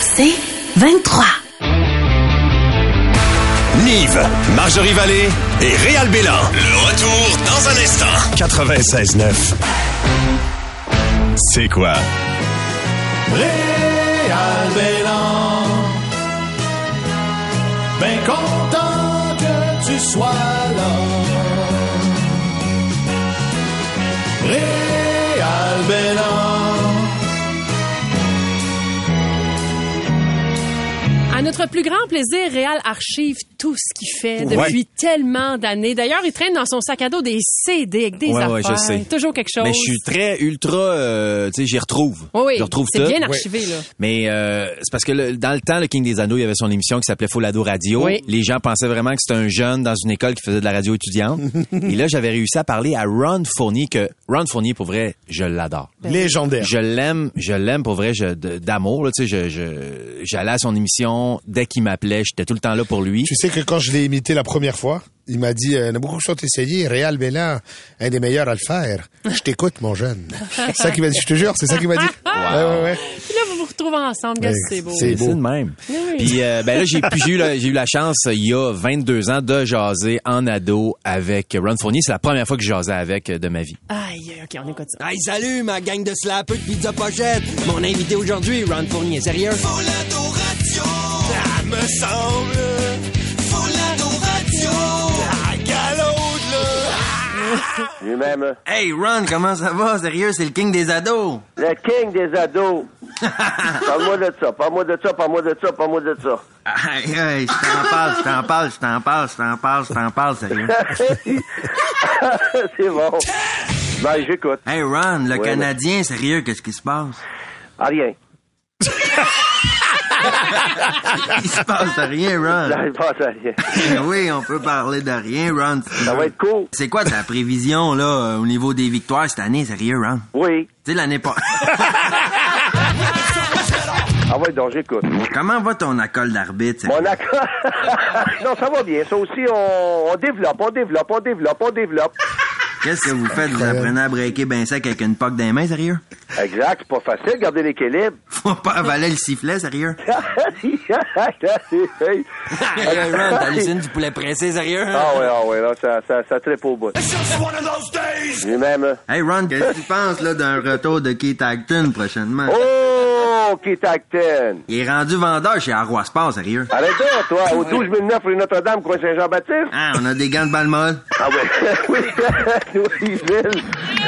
C'est 23. Nive, Marjorie Vallée et Réal Bélan. Le retour dans un instant. 96.9. C'est quoi? Réal Bélan. Ben content que tu sois notre plus grand plaisir, Réal archive tout ce qu'il fait depuis tellement d'années. D'ailleurs, il traîne dans son sac à dos des CD avec des Ouais, affaires. ouais, je sais. Toujours quelque chose. Mais je suis très ultra, euh, tu sais, j'y retrouve. Oui, oui, Je retrouve c'est tout. bien archivé, là. Mais euh, c'est parce que le- dans le temps, le King des Anneaux, il y avait son émission qui s'appelait Folado Radio. Oui. Les gens pensaient vraiment que c'était un jeune dans une école qui faisait de la radio étudiante. Et là, j'avais réussi à parler à Ron Fournier, que Ron Fournier, pour vrai, je l'adore. Légendaire. Je l'aime, je l'aime pour vrai, je- d'amour. là, Tu sais, je, je- j'allais à son émission dès qu'il m'appelait, j'étais tout le temps là pour lui. Tu sais que quand je l'ai imité la première fois, il m'a dit, euh, on a beaucoup de choses à essayer. Réal Bélan, un des meilleurs à le faire. Je t'écoute, mon jeune. C'est ça qu'il m'a dit, je te jure, c'est ça qu'il m'a dit. Ouais, ouais, ouais. Puis là, vous vous retrouvez ensemble. Ouais, c'est beau. c'est- beau. de même. Oui. Puis euh, ben là j'ai eu la- j'ai eu la chance il y a 22 ans de jaser en ado avec Ron Fournier, c'est la première fois que je jasais avec euh, de ma vie. Aïe, OK, on écoute ça. Hey, salut, ma gang de slappeux de pizza pochette. Mon invité aujourd'hui, Ron Fournier. Sérieux? Ça me semble. Lui-même, Hey, Ron, comment ça va? Sérieux, c'est le king des ados. le king des ados. parle-moi de ça, parle-moi de ça, parle-moi de ça, parle-moi de ça. Hey, hey, je t'en parle, je t'en parle, je t'en parle, je t'en parle, je t'en parle, sérieux. c'est bon. Ben, j'écoute. Hey, Ron, le Canadien, sérieux, qu'est-ce qui se passe? Ah, rien. Il se passe rien, Ron. Là, il passe à rien. oui, on peut parler de rien, Ron. Ça va être cool. C'est quoi ta prévision, là, euh, au niveau des victoires cette année, sérieux, Ron? Oui. Tu sais, l'année pas. Ah ouais, donc j'écoute. Comment va ton accord d'arbitre? Mon accord. non, ça va bien. Ça aussi, on, on développe, on développe, on développe, on développe. Qu'est-ce que vous faites? Vous apprenez à breaker ben sec avec une poque dans les mains, sérieux? Exact, c'est pas facile, garder l'équilibre. Faut pas avaler le sifflet, sérieux? hey. hey, Ron, t'hallucines du poulet pressé, sérieux? Ah ouais, ah ouais, là, ça, ça, ça tripe au bout. Lui-même. Hey, Ron, qu'est-ce que tu penses, là, d'un retour de Keith Acton prochainement? Oh, Acton. Il est rendu vendeur chez Arroy Sport, sérieux? Arrête donc, toi, au 12 009 rue Notre-Dame, coin Saint-Jean-Baptiste. Ah, on a des gants de balle molle. Ah ouais, oui.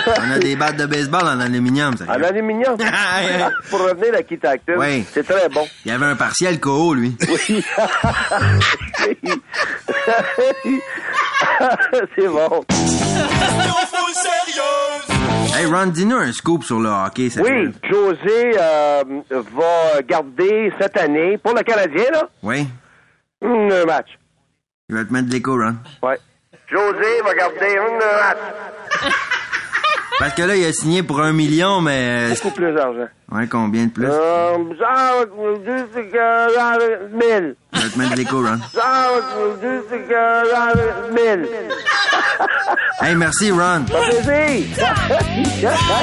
On a des battes de baseball en aluminium, En sérieux. aluminium. Pour revenir à Keith Acton, Oui. c'est très bon. Il y avait un partiel KO, lui. Oui. c'est bon. Hey, Ron, dis-nous un scoop sur le hockey, sérieux. Oui, José euh, va garder cette année, pour le Canadien, là, Oui? un match. Je vais te mettre de l'écho, Ron. Ouais. José va garder un match. Parce que là, il a signé pour un million, mais... Beaucoup plus d'argent. Ouais, combien de plus? Euh, genre, euh, euh, mille. Je vais te mettre de l'écho, Ron. Genre, euh, mille. Hey, merci, Ron. Ça fait plaisir.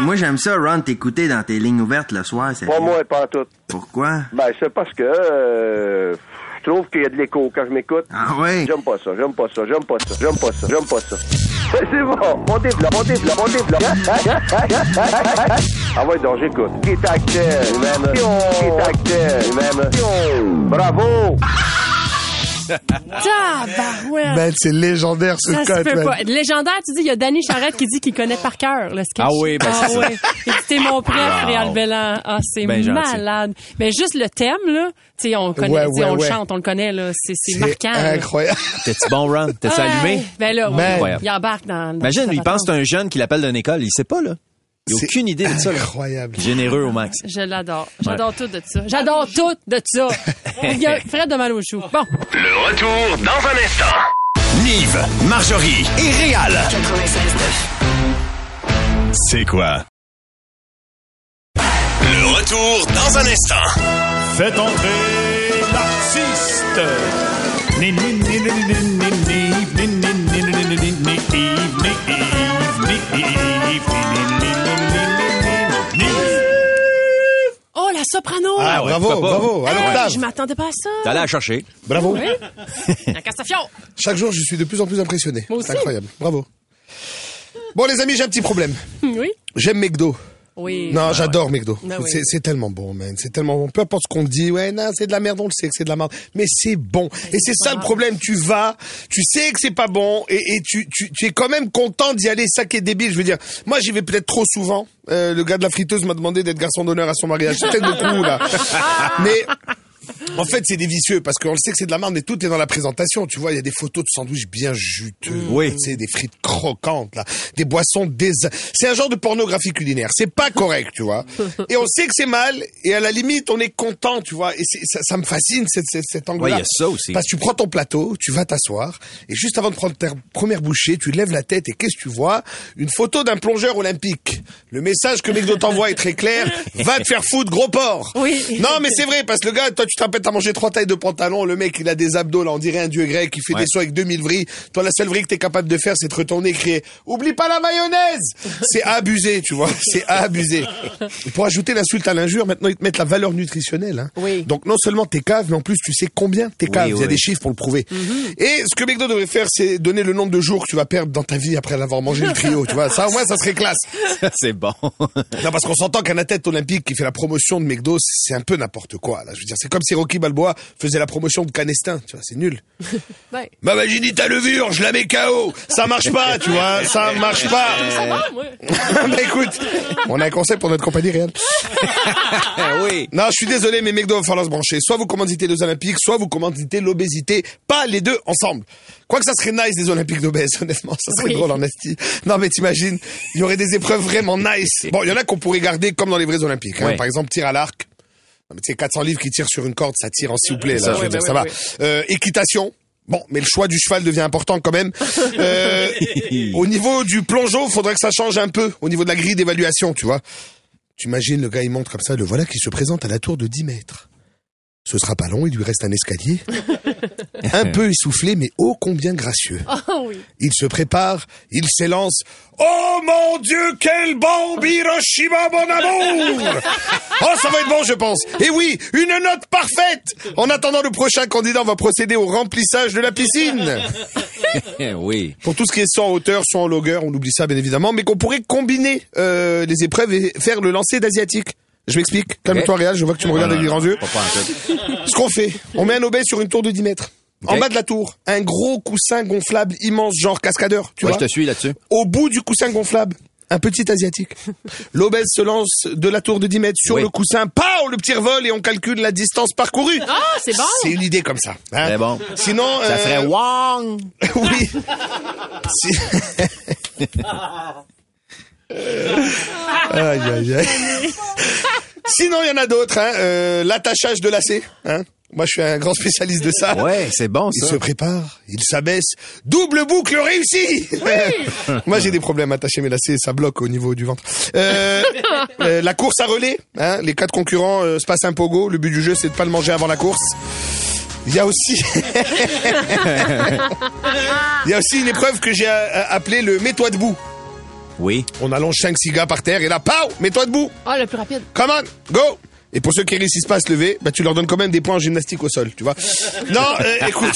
Moi, j'aime ça, Ron, t'écouter dans tes lignes ouvertes le soir, c'est Pas moi, pas tout. Pourquoi? Ben, c'est parce que euh, je trouve qu'il y a de l'écho quand je m'écoute. Ah oui? J'aime pas ça, j'aime pas ça, j'aime pas ça, j'aime pas ça, j'aime pas ça. C'est bon, on développe, on développe, on développe. ah ouais, donc j'écoute. Qui est acteur, même. Qui est acteur, même. Bravo. Tabarouette. Man, c'est légendaire ce Ça se code, peut man. pas. Légendaire, tu dis, il y a Danny Charrette qui dit qu'il connaît par cœur le sketch. Ah oui, ben ah c'est ça. ouais. Il dit, t'es mon Wow. Réal Bellan. Ah, c'est Ben gentil. malade. Mais juste le thème, là, tu sais, on connaît, Ouais, ouais, on ouais. le chante, on le connaît, là. C'est, marquant. incroyable. T'es-tu bon, Ron? T'es-tu Ouais. allumé? Ben là. Incroyable. il embarque dans, dans Imagine, il pense que c'est un jeune qui l'appelle d'une école. Il sait pas, là. Il a C'est aucune idée de ça. Incroyable. Généreux au max. Je l'adore. J'adore tout de ça. J'adore tout de ça. Il y a Fred de mal au chou. Bon. Le retour dans un instant. Nive, Marjorie et Réal. C'est quoi? Le retour dans un instant. Faites entrer l'artiste. Soprano! Ah, bravo, bravo. À Hey, l'octave. je m'attendais pas à ça. T'allais la chercher. Bravo. La Castafiore. Chaque jour, je suis de plus en plus impressionné. Moi aussi. C'est incroyable. Bravo. Bon, les amis, j'ai un petit problème. Oui. J'aime McDo. Oui. Non, j'adore McDo. Ah oui. C'est, tellement bon, man. C'est tellement bon. Peu importe ce qu'on te dit, ouais, non, c'est de la merde, on le sait que c'est de la merde. Mais c'est bon. Et c'est ça le problème. Tu vas, tu sais que c'est pas bon, et, et tu, tu, tu es quand même content d'y aller. Ça qui est débile. Je veux dire, moi, j'y vais peut-être trop souvent. Euh, le gars de la friteuse m'a demandé d'être garçon d'honneur à son mariage. C'est peut-être beaucoup, là. Mais, en fait, c'est des vicieux parce qu'on le sait que c'est de la merde, mais tout est dans la présentation. Tu vois, il y a des photos de sandwichs bien juteux. Oui. Tu sais, des frites croquantes, là. Des boissons dés... C'est un genre de pornographie culinaire. C'est pas correct, tu vois. Et on sait que c'est mal. Et à la limite, on est content, tu vois. Et ça, ça me fascine, cette, cette, cet angle-là. Ouais, il y a ça aussi. Parce que tu prends ton plateau, tu vas t'asseoir. Et juste avant de prendre ta première bouchée, tu lèves la tête et qu'est-ce que tu vois? Une photo d'un plongeur olympique. Le message que McDo t'envoie est très clair. Va te faire foutre, gros porc. Oui. Non, mais c'est vrai, parce que le gars, toi, tu t'appelles, t'as mangé trois tailles de pantalon, le mec, il a des abdos, là, on dirait un dieu grec, il fait Ouais. des sauts avec 2000 vrilles. Toi, la seule vrille que t'es capable de faire, c'est de retourner et crier, oublie pas la mayonnaise! C'est abusé, tu vois, c'est abusé. Et pour ajouter l'insulte à l'injure, maintenant, ils te mettent la valeur nutritionnelle, hein. Oui. Donc, non seulement t'es cave, mais en plus, tu sais combien t'es cave. Il y a oui. des chiffres pour le prouver. Et ce que McDo devrait faire, c'est donner le nombre de jours que tu vas perdre dans ta vie après l'avoir mangé le trio, tu vois. Ça, au moins, ça serait classe. c'est bon. Non, parce qu'on s'entend qu'un athlète olympique qui fait la promotion de McDo, c'est un peu n'importe quoi. Là, je veux dire, c'est comme si Rocky Balboa faisait la promotion de Canestin. Tu vois, c'est nul. Ben, Bah, bah, j'ai dit ta levure, je la mets KO. Ça marche pas, tu vois, ça marche pas. ça va, moi. bah, écoute, on a un conseil pour notre compagnie réelle. oui. Non, je suis désolé, mais McDo va falloir se brancher. Soit vous commanditez les Olympiques, soit vous commanditez l'obésité. Pas les deux ensemble. Quoique ça serait nice des Olympiques d'obèse, honnêtement. Ça serait Oui. drôle en esti. Non, mais t'imagines, il y aurait des épreuves vraiment nice. Bon, il y en a qu'on pourrait garder comme dans les vrais Olympiques. hein. Ouais. Par exemple, tir à l'arc. Non, mais tu sais, 400 livres qui tirent sur une corde, ça tire en s'il vous plaît. Là, Ça, je veux ouais, dire, ouais, ça ouais, va. Euh, équitation. Bon, mais le choix du cheval devient important quand même. Euh, au niveau du plongeon, faudrait que ça change un peu. Au niveau de la grille d'évaluation, tu vois. Tu imagines, le gars, il monte comme ça, le voilà qui se présente à la tour de 10 mètres. Ce sera pas long, il lui reste un escalier. un peu essoufflé, mais ô combien gracieux. Oh oui. Il se prépare, il s'élance. Oh mon Dieu, quelle bombe Hiroshima, mon amour Oh, ça va être bon, je pense. Et oui, une note parfaite En attendant, le prochain candidat, on va procéder au remplissage de la piscine. oui. Pour tout ce qui est soit en hauteur, soit en longueur, on oublie ça bien évidemment, mais qu'on pourrait combiner euh, les épreuves et faire le lancer d'asiatique. Je m'explique. Calme-toi, Réal, je vois que tu me regardes avec des grands yeux. Ce qu'on fait, on met un obèse sur une tour de 10 mètres. En bas de la tour, un gros coussin gonflable immense, genre cascadeur, tu Ouais, vois. je te suis là-dessus. Au bout du coussin gonflable, un petit asiatique. L'obèse se lance de la tour de 10 mètres sur Oui. le coussin, pow, le petit revol et on calcule la distance parcourue. Ah, c'est bon. C'est une idée comme ça. hein. C'est bon. Sinon, Ça euh, ferait Wang. oui. Si- aïe, aïe, aïe. Sinon, il y en a d'autres. Hein. Euh, L'attachage de lacets. Hein. Moi, je suis un grand spécialiste de ça. Ouais, c'est bon, Il ça. se prépare, il s'abaisse, double boucle réussie. Moi, j'ai des problèmes à attacher mes lacets, ça bloque au niveau du ventre. Euh, euh, la course à relais, hein, les quatre concurrents euh, se passent un pogo. Le but du jeu, c'est de pas le manger avant la course. Il y a aussi, il y a aussi une épreuve que j'ai euh, appelée le mets-toi debout. Oui. On allonge 5 six gars par terre et là, pow, mets-toi debout. Ah, le plus rapide. Come on, go Et pour ceux qui réussissent pas à se lever, bah tu leur donnes quand même des points en gymnastique au sol, tu vois. Non, euh, écoute,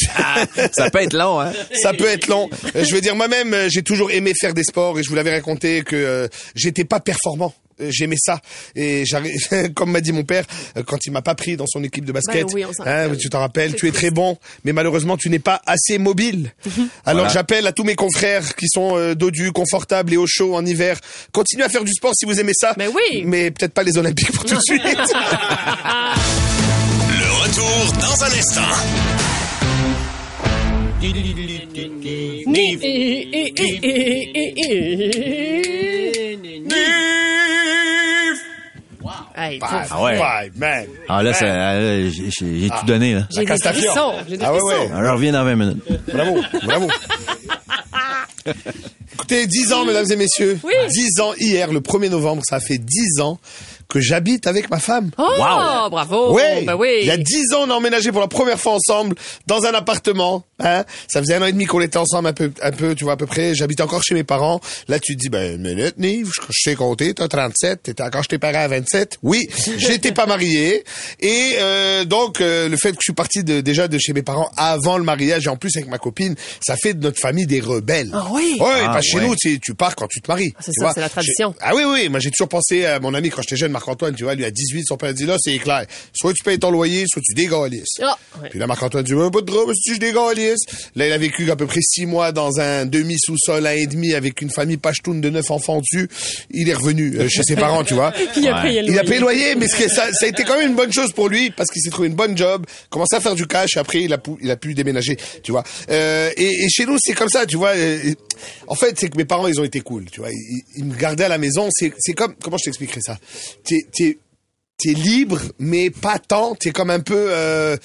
Ça peut être long, hein? ça peut être long. Euh, Je veux dire, moi-même, euh, j'ai toujours aimé faire des sports et je vous l'avais raconté que euh, j'étais pas performant j'aimais ça. Et j'arrive, comme m'a dit mon père, euh, quand il m'a pas pris dans son équipe de basket, Ben oui, on s'en hein, rappelle. tu t'en rappelles, tu es très bon, mais malheureusement tu n'es pas assez mobile. Alors Voilà. j'appelle à tous mes confrères qui sont euh, dodus, confortables et au chaud en hiver. Continuez à faire du sport si vous aimez ça. Mais oui. Mais peut-être pas les Olympiques pour tout de suite. Le retour dans un instant. Hey, Five, Ah ouais. five, man. Ah là, ça, euh, j'ai j'ai tout donné, là. J'ai des frissons. J'ai des Ah ouais, ouais. Alors, reviens dans 20 minutes. Bravo, bravo. Écoutez, 10 ans, mesdames et messieurs. Oui. 10 ans hier, le 1er novembre, ça fait 10 ans que j'habite avec ma femme. Oh, Wow. bravo. Ouais. Ben oui. Il y a 10 ans, on a emménagé pour la première fois ensemble dans un appartement. Hein. Ça faisait un an et demi qu'on était ensemble un peu, un peu, tu vois, à peu près. J'habitais encore chez mes parents. Là, tu te dis, ben, une minute, Nive, je, sais compter, t'as 37, t'étais encore chez tes parents à 27. Oui, j'étais pas marié. Et, euh, donc, euh, le fait que je suis parti de, déjà de chez mes parents avant le mariage et en plus avec ma copine, ça fait de notre famille des rebelles. Ah oui? Ouais, Ah, parce que chez ouais. nous, tu, sais, tu pars quand tu te maries. c'est tu ça, c'est la tradition. Ah oui, oui, moi j'ai toujours pensé à mon ami quand j'étais jeune, Marc-Antoine, tu vois, lui à 18, son père dit là, c'est clair. Soit tu payes ton loyer, soit tu dégalisses. Ah, ouais. Puis là, Marc-Antoine dit, ouais, pas de drôle, si je dégalisse. Là, il a vécu à peu près six mois dans un demi-sous-sol, un et demi, avec une famille pachtoune de neuf enfants dessus. Il est revenu euh, chez ses parents, tu vois. Il a payé le Il a loyer. payé le loyer, mais ce que ça, ça a été quand même une bonne chose pour lui parce qu'il s'est trouvé une bonne job, commencé à faire du cash. Après, il a pu, il a pu déménager, tu vois. Euh, et, et chez nous, c'est comme ça, tu vois. euh, en fait, c'est que mes parents, ils ont été cool, tu vois. Ils, ils me gardaient à la maison. C'est, c'est comme, comment je t'expliquerai ça? T'es, t'es, t'es libre, mais pas tant. T'es comme un peu. Euh,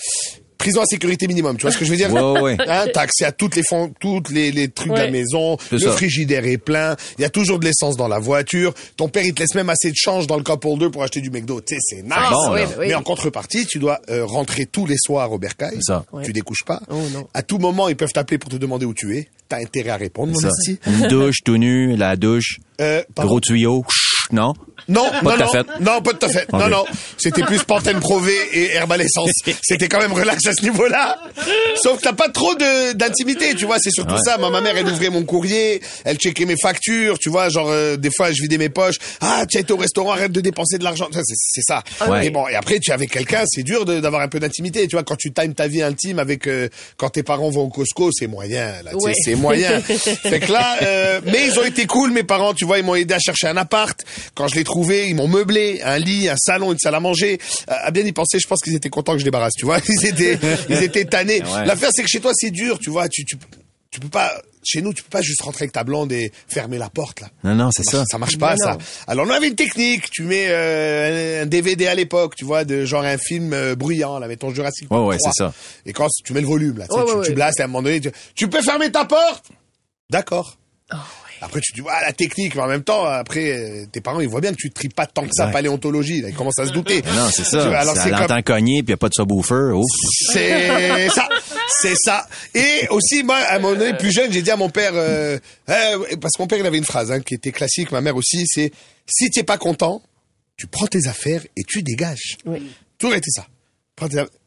Prison à sécurité minimum, tu vois ce que je veux dire? Ouais, ouais. Hein, t'as accès à toutes les fonds, toutes les, les trucs de la maison. Le ça. frigidaire est plein. Il y a toujours de l'essence dans la voiture. Ton père, il te laisse même assez de change dans le cup holder pour acheter du McDo. Tu sais, c'est nice. bon, oui, là. oui. Mais en contrepartie, tu dois euh, rentrer tous les soirs au bercail. C'est ça. Ouais. Tu découches pas. Oh, non. À tout moment, ils peuvent t'appeler pour te demander où tu es. T'as intérêt à répondre, mon. Une douche tout nu, la douche, Euh, pardon. gros tuyau, non? Non, Pas non, non, non, pas de ta fête. Non, Ok. non. C'était plus Pantene Prové et Herbal Essence. C'était quand même relax à ce niveau-là. Sauf que t'as pas trop de, d'intimité, tu vois. C'est surtout Ouais. ça. Moi, ma mère, elle ouvrait mon courrier, elle checkait mes factures, tu vois. Genre, euh, des fois, je vidais mes poches. Ah, tu as été au restaurant, arrête de dépenser de l'argent. C'est, ça. Ouais. Et bon, et après, tu es avec quelqu'un, c'est dur d'avoir un peu d'intimité. Tu vois, quand tu times ta vie intime avec, euh, quand tes parents vont au Costco, c'est moyen, là. Ouais. C'est moyen. fait que là, euh, mais ils ont été cool, mes parents, tu vois, ils m'ont aidé à chercher un appart. Quand je l'ai trouvé, ils m'ont meublé un lit, un salon, une salle à manger. Euh, À bien y penser, je pense qu'ils étaient contents que je débarrasse, tu vois. Ils étaient, ils étaient tannés. Ouais. L'affaire, c'est que chez toi, c'est dur, tu vois. Tu, tu, tu peux pas, chez nous, tu peux pas juste rentrer avec ta blonde et fermer la porte, là. Non, non, c'est ça. Ça marche pas, Non, ça. non. Alors, on avait une technique. Tu mets euh, un DVD à l'époque, tu vois, de genre un film euh, bruyant, là, mettons Jurassic Ouais, Park ouais, 3. c'est ça. Et quand tu mets le volume, là, tu, sais, Ouais, tu, ouais, ouais. et à un moment donné, tu, tu peux fermer ta porte? D'accord. Après, tu dis, ah, la technique, mais en même temps, après, euh, tes parents, ils voient bien que tu te tripes pas tant que ça Ouais. paléontologie. Là, ils commencent à se douter. Non, c'est ça. alors, c'est comme, cogner, puis y a pas de subwoofer. Ouf. c'est ça, c'est ça. Et aussi, moi, à un moment donné, plus jeune, j'ai dit à mon père, euh, euh, parce que mon père, il avait une phrase hein, qui était classique, ma mère aussi, c'est si tu es pas content, tu prends tes affaires et tu dégages. Oui. Toujours été ça.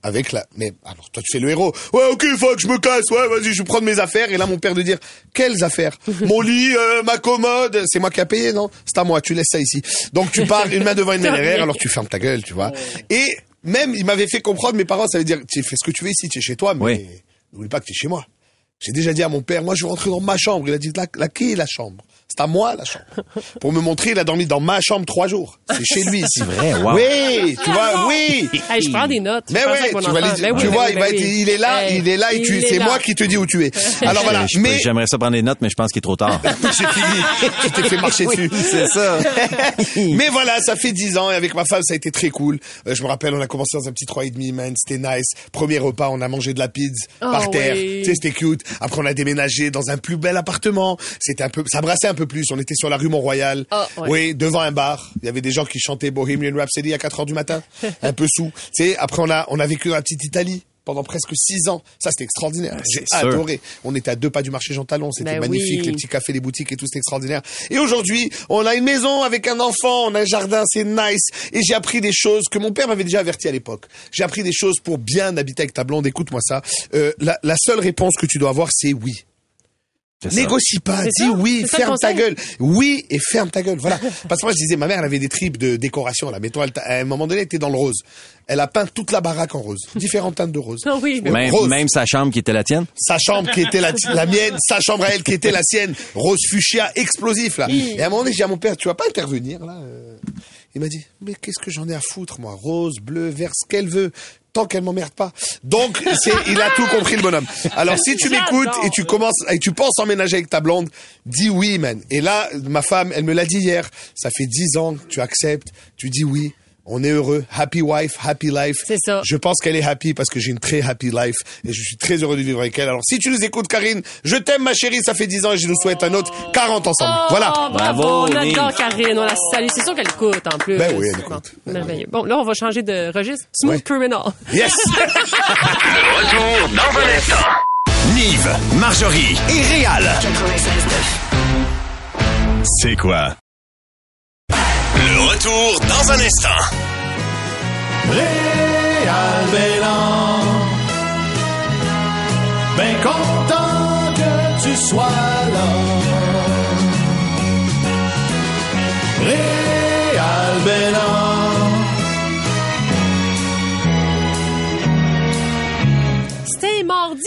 Avec la, mais alors toi tu fais le héros. Ouais, ok, faut que je me casse. Ouais, vas-y, je vais prendre mes affaires. Et là, mon père de dire quelles affaires? Mon lit, euh, ma commode, c'est moi qui a payé, non? C'est à moi. Tu laisses ça ici. Donc tu pars une main devant une main derrière, alors tu fermes ta gueule, tu vois. Et même, il m'avait fait comprendre, mes parents, ça veut dire, tu fais ce que tu veux ici, tu es chez toi, mais Oui. n'oublie pas que tu es chez moi. J'ai déjà dit à mon père, moi je vais rentrer dans ma chambre. Il a dit, la, la qui est la chambre C'est à moi la chambre. Pour me montrer, il a dormi dans ma chambre trois jours. C'est chez lui ici. C'est vrai, wow. Oui, tu vois, oui. Hey, je prends des notes. Mais Je pense ouais, tu, vas les- Ben tu ben vois, il ben va être, oui. il est là, Hey, il est là et tu, c'est moi qui te dis où tu es. Alors voilà, Je- je- mais J'aimerais ça prendre des notes, mais je pense qu'il est trop tard. j'ai fini. Tu t'es fait marcher dessus. c'est ça. Mais voilà, ça fait dix ans et avec ma femme, ça a été très cool. Euh, je me rappelle, on a commencé dans un petit 3,5, man, c'était nice. Premier repas, on a mangé de la pizza Oh, par terre. oui. Tu sais, c'était cute. Après, on a déménagé dans un plus bel appartement. C'était un peu, ça brassait un peu plus. On était sur la rue Mont-Royal. Oh, ouais. Oui, devant un bar. Il y avait des gens qui chantaient Bohemian Rhapsody à 4 heures du matin. un peu sous. Tu sais, après, on a, on a vécu dans la petite Italie. Pendant presque six ans. Ça, c'était extraordinaire. J'ai c'est sûr. adoré. On était à deux pas du marché Jean Talon. C'était Ben magnifique. oui. Les petits cafés, les boutiques et tout, c'était extraordinaire. Et aujourd'hui, on a une maison avec un enfant, on a un jardin, c'est nice. Et j'ai appris des choses que mon père m'avait déjà averti à l'époque. J'ai appris des choses pour bien habiter avec ta blonde. Écoute-moi ça. Euh, la, la seule réponse que tu dois avoir, c'est oui. Négocie pas, dis ça, oui, ferme ta gueule. Oui et ferme ta gueule. Voilà. Parce que moi je disais, ma mère elle avait des tripes de décoration là. Elle t'a- à un moment donné, elle était dans le rose. Elle a peint toute la baraque en rose, différentes teintes de rose. Ah oui, mais- Même, Rose. même sa chambre qui était la tienne? Sa chambre qui était la, la mienne, sa chambre à elle qui était la sienne, rose fuchsia explosif là. Et à un moment donné, j'ai dit à mon père, tu vas pas intervenir là euh Il m'a dit, mais qu'est-ce que j'en ai à foutre moi, rose, bleu, vert, ce qu'elle veut. Tant qu'elle m'emmerde pas. Donc, c'est, il a tout compris, le bonhomme. Alors, si tu m'écoutes et tu commences, et tu penses emménager avec ta blonde, dis oui, man. Et là, ma femme, elle me l'a dit hier. Ça fait dix ans que tu acceptes. Tu dis oui. On est heureux. Happy wife, happy life. C'est ça. Je pense qu'elle est happy parce que j'ai une très happy life et je suis très heureux de vivre avec elle. Alors, si tu nous écoutes, Karine, je t'aime, ma chérie. Ça fait 10 ans et je nous souhaite un autre 40 ensemble. Oh, voilà. bravo, Bravo, on adore Karine, on la salue. C'est sûr qu'elle écoute en plus. Ben oui, elle Bon, écoute. merveilleux. Bon, là, on va changer de registre. Smooth Ouais. Criminal. Yes! Retour dans un instant. Nive, Marjorie et Réal. C'est quoi? Le retour dans un instant. Réal Bélan. Ben content que tu sois là. Réal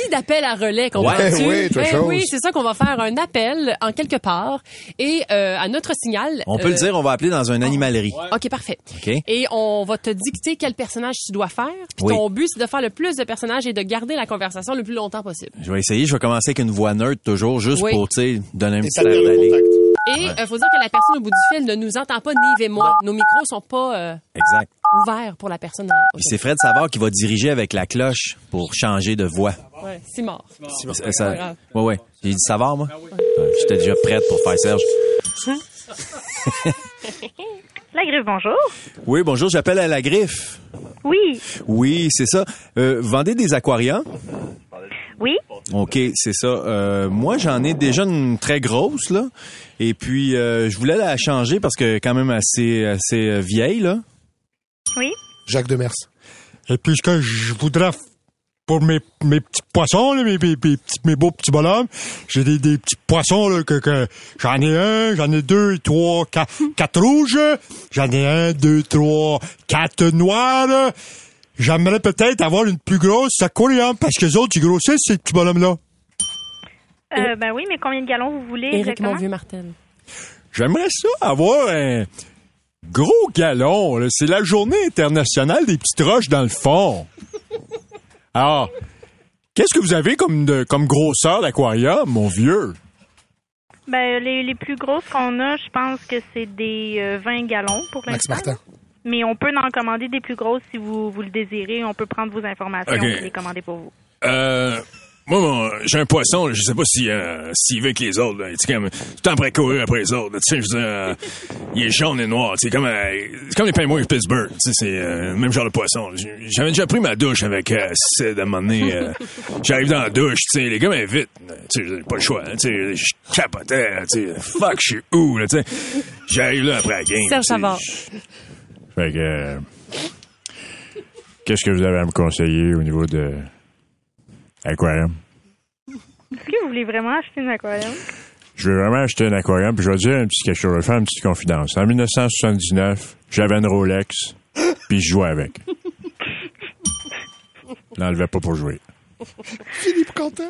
d'appel à relais qu'on Ouais, oui, toi chose. oui, c'est ça qu'on va faire un appel en quelque part et euh, à notre signal. On peut le euh, dire, on va appeler dans une animalerie. OK, parfait. OK. Et on va te dicter quel personnage tu dois faire. Puis Oui. ton but, c'est de faire le plus de personnages et de garder la conversation le plus longtemps possible. Je vais essayer, je vais commencer avec une voix neutre toujours, juste Oui. pour, tu sais, donner un Et petit air le d'aller. Et il faut dire que la personne au bout du fil ne nous entend pas, Nive et moi. Nos micros sont pas euh, Exact. ouverts pour la personne. euh, Puis c'est Fred Savard qui va diriger avec la cloche pour changer de voix. Ouais, c'est mort. Ça- ça- pas grave. ouais, ouais. J'ai dit Savard, moi? Ouais, J'étais déjà prête pour faire Serge. La griffe, bonjour. Oui, bonjour, j'appelle à la griffe. Oui, Oui, c'est ça. Euh, vendez des aquariums? Oui? OK, c'est ça. Euh, moi, j'en ai déjà une très grosse, là. Et puis, euh, je voulais la changer parce que quand même assez, assez euh, vieille, là. Oui? Jacques Demers. Et puis, ce que je voudrais, pour mes, mes petits poissons, là, mes, mes, mes petits, mes beaux petits bonhommes, j'ai des, des petits poissons, là, que, que j'en ai un, j'en ai deux, trois, quatre, quatre rouges, j'en ai un, deux, trois, quatre noirs, J'aimerais peut-être avoir une plus grosse aquarium, parce que les autres, ils grossissent, ces petits bonhommes-là. Euh, ben oui, mais combien de gallons vous voulez Éric exactement? Monvieux-Martel. J'aimerais ça avoir un gros galon. là. C'est la journée internationale des petites roches dans le fond. Alors, qu'est-ce que vous avez comme, de, comme grosseur d'aquarium, mon vieux? Ben, les, les plus grosses qu'on a, je pense que c'est des euh, 20 gallons pour Max l'instant. Martin. Mais on peut en commander des plus grosses si vous, vous le désirez. On peut prendre vos informations et les commander pour vous. Euh, moi, mon- j'ai un poisson, je sais pas si, euh, s'il veut que les autres, là, tu comme, tout le temps après courir après les autres, tu sais, je veux dire, euh, il est jaune et noir, c'est comme, euh, c'est comme les pingouins de Pittsburgh, tu sais, c'est euh, le même genre de poisson. J'avais déjà pris ma douche avec euh, Sid à un moment donné, euh, j'arrive dans la douche, tu sais, les gars m'invitent, tu sais, j'ai pas le choix, hein, tu sais, je capotais, là, tu sais, fuck, je suis où, là, tu sais, j'arrive là après la game. Serge. Fait que... euh, Qu'est-ce que vous avez à me conseiller au niveau de aquarium? Est-ce que vous voulez vraiment acheter un aquarium? Je vais vraiment acheter un aquarium, puis je vais dire un petit quelque chose, je vais faire une petite confidence. En 1979, j'avais une Rolex, puis je jouais avec. Je l'enlevais pas pour jouer. Philippe Quentin?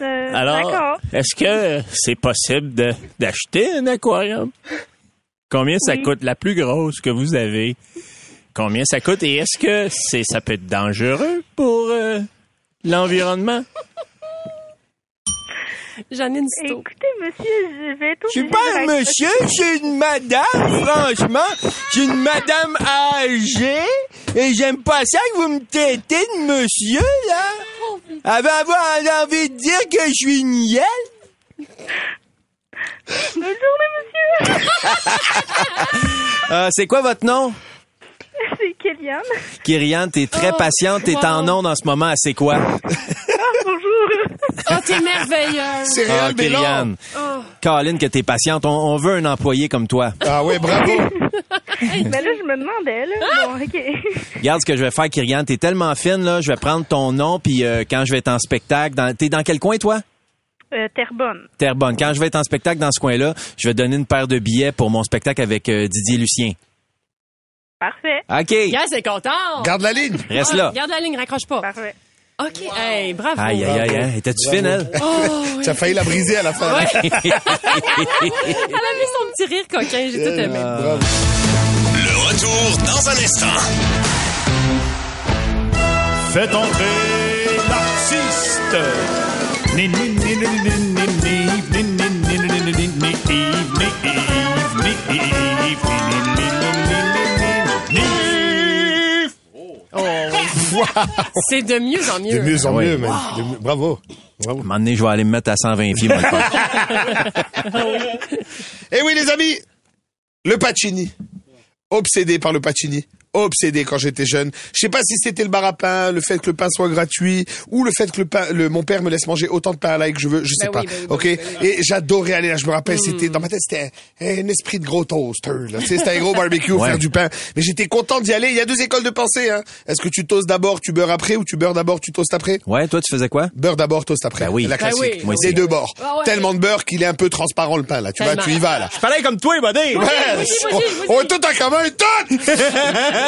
Euh, Alors, D'accord. est-ce que c'est possible de- d'acheter un aquarium? Combien ça Oui. coûte? La plus grosse que vous avez? Combien ça coûte? Et est-ce que c'est ça peut être dangereux pour euh, l'environnement? Janine Sito. Écoutez, monsieur, je vais tout Je suis pas un monsieur, je suis une madame, franchement. Je suis une madame âgée et j'aime pas ça que vous me traitez de monsieur, là. Avant avoir envie de dire que je suis une. Bonne journée, monsieur. Euh, c'est quoi votre nom? c'est Kéliane. Kyrian, t'es très Oh, patiente, t'es wow. en onde en ce moment, c'est quoi? Ah, bonjour. Oh, t'es merveilleuse. C'est Ah. Kyrian. Oh. Caroline, que t'es patiente. On, on veut un employé comme toi. Ah ouais, bravo. ben là, je me demandais, là. Bon, OK. Regarde ce que je vais faire, Kyrian. T'es tellement fine, là. Je vais prendre ton nom, puis euh, quand je vais être en spectacle... Dans... T'es dans quel coin, toi? Euh, Terrebonne. Terrebonne. Quand je vais être en spectacle dans ce coin-là, je vais donner une paire de billets pour mon spectacle avec euh, Didier Lucien. Parfait. OK. Yes, c'est content. Garde la ligne. Reste Ah, là. Garde la ligne, raccroche pas. Parfait. OK. Hey, bravo. Aïe, aïe, aïe, aïe. Étais-tu fine, elle? Oh, oui. Tu as failli la briser à la fin. Ouais. Elle a mis son petit rire coquin, j'ai tout aimé. Bravo. Le retour dans un instant. Faites entrer l'artiste. C'est de mieux en mieux. De mieux en ah mieux. Bravo. Bravo. Je vais aller me mettre à 120 pieds, moi. Eh oui, les amis, le Pacini. Obsédé par le Pacini. Obsédé quand j'étais jeune. Je sais pas si c'était le bar à pain, le fait que le pain soit gratuit, ou le fait que le pain, le, mon père me laisse manger autant de pain à l'ail que je veux, je sais Ben pas. oui, ben oui, ok. ben oui, ben. Et j'adorais aller là. Je me rappelle, c'était dans ma tête, c'était un, un esprit de gros toaster. Là. Tu sais, C'était un gros barbecue, Ouais. faire du pain. Mais j'étais content d'y aller. Il y a deux écoles de pensée. Hein. Est-ce que tu toastes d'abord, tu beurres après, ou tu beurres d'abord, tu toastes après? Ouais, toi, tu faisais quoi? Beurre d'abord, toast après. Ben oui. La Ben classique. oui. Moi Des deux bords. Ah ouais. Tellement de beurre qu'il est un peu transparent le pain là. Tu vois, Tellement. tu y vas là. Pareil comme toi, buddy. Ouais, on est tout en commun, tout!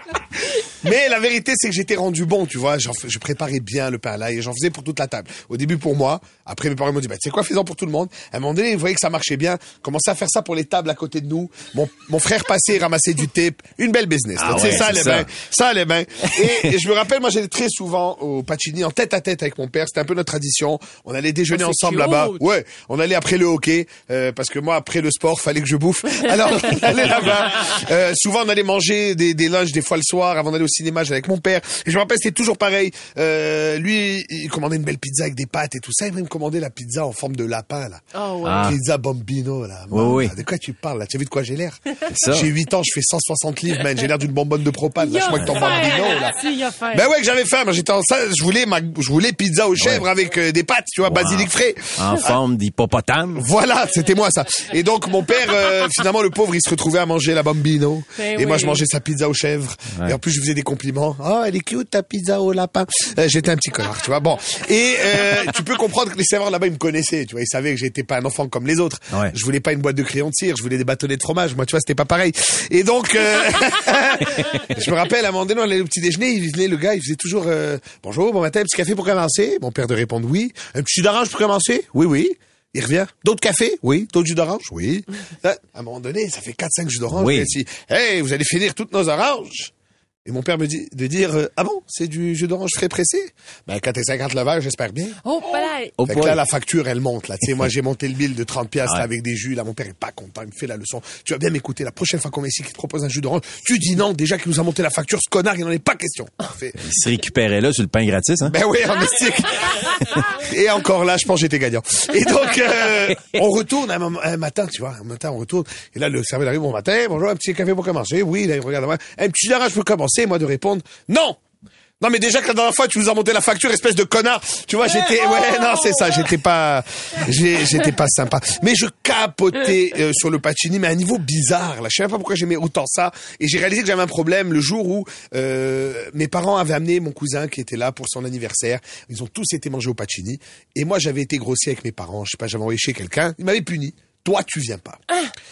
Mais la vérité, c'est que j'étais rendu bon, tu vois. Je préparais bien le pain à l'ail et j'en faisais pour toute la table. Au début pour moi, après mes parents m'ont dit, bah, tu sais quoi, fais-en pour tout le monde. À un moment donné, ils voyaient que ça marchait bien, commençaient à faire ça pour les tables à côté de nous. Mon, mon frère passait, ramassait du tape. Une belle business. Ah là. Ouais, ça c'est allait ça. allait bien. Et, et je me rappelle, moi, j'allais très souvent au Pacini en tête à tête avec mon père. C'était un peu notre tradition. On allait déjeuner Oh, c'est ensemble là-bas. Ouais, on allait après le hockey euh, parce que moi après le sport fallait que je bouffe. Alors on allait là-bas. Euh, souvent on allait manger des, des lunchs des fois le soir avant d'aller au cinéma. Avec mon père. Et je me rappelle c'était toujours pareil. Euh, lui il commandait une belle pizza avec des pâtes et tout ça. Il me commandait la pizza en forme de lapin là. Oh, ouais. Ah. Pizza Bambino là. Oui, oui. De quoi tu parles là? Tu as vu de quoi j'ai l'air? J'ai 8 ans, je fais 160 livres, man. J'ai l'air d'une bonbonne de propane. Lâche-moi avec ton Bambino là. Si, il a faim. Ben ouais, que j'avais faim. Moi, j'étais en salle, je voulais ma, je voulais pizza aux chèvres avec euh, des pâtes, tu vois, basilic frais. En forme d'hippopotame. Voilà, c'était moi ça. Et donc mon père, euh, finalement, le pauvre, il se retrouvait à manger la bambino. Ben et moi, je mangeais sa pizza aux chèvres. Ouais. Et en plus, je faisais des compliments. Oh, elle est cute ta pizza au lapin. Euh, j'étais un petit connard, tu vois. Bon, et euh, tu peux comprendre que les serveurs là-bas, ils me connaissaient. Tu vois, ils savaient que j'étais pas un enfant comme les autres. Ouais. Je voulais pas une boîte de crayons de cire. Je voulais des bâtonnets de fromage. Moi, tu vois, c'était pas pareil. Et donc, euh, je me rappelle, à un moment donné, on allait au petit déjeuner. Il venait le gars, il faisait toujours bonjour, bon matin, un petit café pour commencer. Mon père de répondre oui. Un petit jus d'orange pour commencer. Oui, oui. Il revient. D'autres cafés? Oui. D'autres jus d'orange? Oui. Là, à un moment donné, ça fait 4-5 jus d'orange. Oui. Il dit, hey, vous allez finir toutes nos oranges. Et mon père me dit de dire, euh, ah bon, c'est du jus d'orange frais pressé? Ben, 4 et 50 le j'espère bien. Oh. Oh fait que là, la facture, elle monte, là. Tu sais, moi, j'ai monté le bill de 30 piastres Ouais. là, avec des jus, là. Mon père est pas content. Il me fait la leçon. Tu vas bien m'écouter. La prochaine fois qu'on est ici, qui te propose un jus d'orange, tu dis non. Déjà qu'il nous a monté la facture, ce connard, il n'en est pas question. Fait, Il se récupérait là sur le pain gratis, hein? ben oui, en mystique. Et encore là, je pense que j'étais gagnant. Et donc, euh, on retourne un, moment- un matin, tu vois, un matin, on retourne. Et là, le serveur arrive, bon matin, bonjour, un petit café pour commencer. Oui, là, il regarde moi. Un petit d'orange pour commencer, moi, de répondre, non! Non, mais déjà que la dernière fois, tu nous as monté la facture, espèce de connard. Tu vois, j'étais, ouais, non, c'est ça, j'étais pas, j'étais pas sympa. Mais je capotais euh, sur le Pacini, mais à un niveau bizarre, là. Je sais même pas pourquoi j'aimais autant ça. Et j'ai réalisé que j'avais un problème le jour où, euh, mes parents avaient amené mon cousin qui était là pour son anniversaire. Ils ont tous été manger au Pacini. Et moi, j'avais été grossier avec mes parents. Je sais pas, j'avais envoyé chez quelqu'un. Il m'avait puni. Toi, tu viens pas.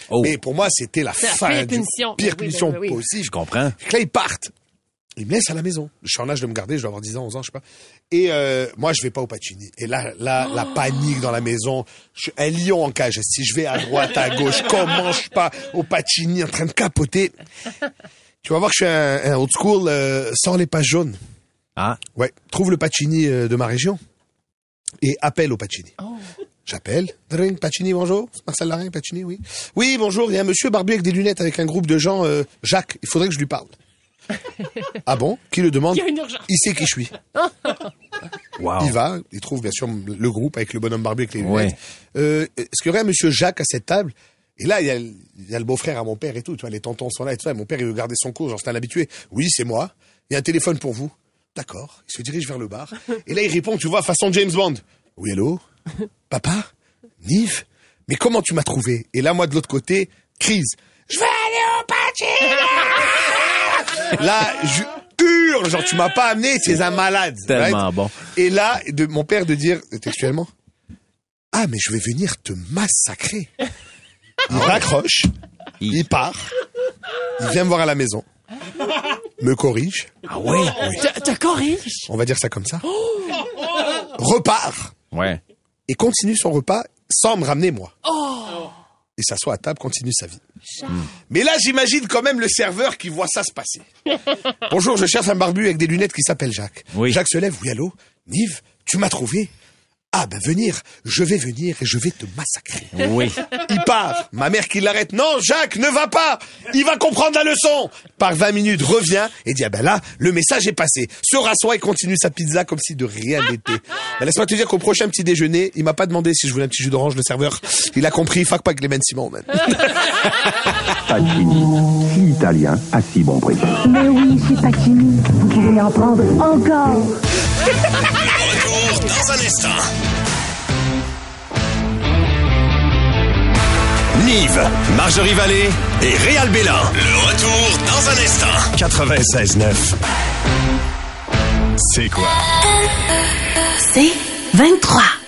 Oh, Mais pour moi, c'était la fin pire du punition. pire oui, punition oui, oui. possible. je comprends. Là, ils partent. Ils me laissent à la maison. Je suis en âge de me garder, je dois avoir 10 ans, 11 ans, je sais pas. Et euh, moi, je vais pas au Pacini. Et là, là la panique dans la maison. Je suis un lion en cage. Si je vais à droite, à gauche, comment je suis pas au Pacini en train de capoter? Tu vas voir que je suis un, un old school euh, sans les pages jaunes. Ah, Ouais, trouve le Pacini euh, de ma région et appelle au Pacini. J'appelle. Dring, Pacini, bonjour. Marcel Larin, Pacini, oui. Oui, bonjour. Il y a un monsieur barbu avec des lunettes avec un groupe de gens. euh, Jacques, il faudrait que je lui parle. ah bon? Qui le demande? Il y a une urgence. Il sait qui je suis. wow. Il va, il trouve bien sûr le groupe avec le bonhomme barbu avec les Ouais. lunettes. Euh, Est-ce qu'il y aurait un monsieur Jacques à cette table? Et là, il y a, le- il y a le beau-frère à mon père et tout. Tu vois, les tontons sont là et tout ça. Mon père, il veut garder son cours, genre c'est un habitué. Oui, c'est moi. Il y a un téléphone pour vous. D'accord. Il se dirige vers le bar. Et là, il répond, tu vois, façon James Bond. Oui, hello Papa Nive Mais comment tu m'as trouvé Et là, moi, de l'autre côté, crise. Je vais aller au Pacini Là, je jure, genre, tu m'as pas amené, es un malade. Tellement right? bon. Et là, de mon père de dire, textuellement, ah, mais je vais venir te massacrer. Il raccroche, il part, il vient me voir à la maison, me corrige. Ah ouais? Te, te corrige. On va dire ça comme ça. Repart Ouais. et continue son repas sans me ramener moi. Oh. Et s'assoit à table, continue sa vie. Mais là, j'imagine quand même le serveur qui voit ça se passer. Bonjour, je cherche un barbu avec des lunettes qui s'appelle Jacques. Jacques se lève, oui, allô? Nive, tu m'as trouvé Ah, ben venir, je vais venir et je vais te massacrer. Oui. Il part. Ma mère qui l'arrête. Non, Jacques, ne va pas. Il va comprendre la leçon. Par 20 minutes, revient et dit, ah ben là, le message est passé. Se rassoit et continue sa pizza comme si de rien n'était. Ben, Laisse-moi te dire qu'au prochain petit déjeuner, il m'a pas demandé si je voulais un petit jus d'orange, le serveur. Il a compris, fuck pas avec les mains de Simon, man. Pacini, si italien, à si bon prix. Mais oui, c'est Pacini. Vous pouvez en prendre encore. Dans un instant. Nive, Marjorie Vallée et Réal Bélan. Le retour dans un instant. 96.9. C'est quoi? C'est 23.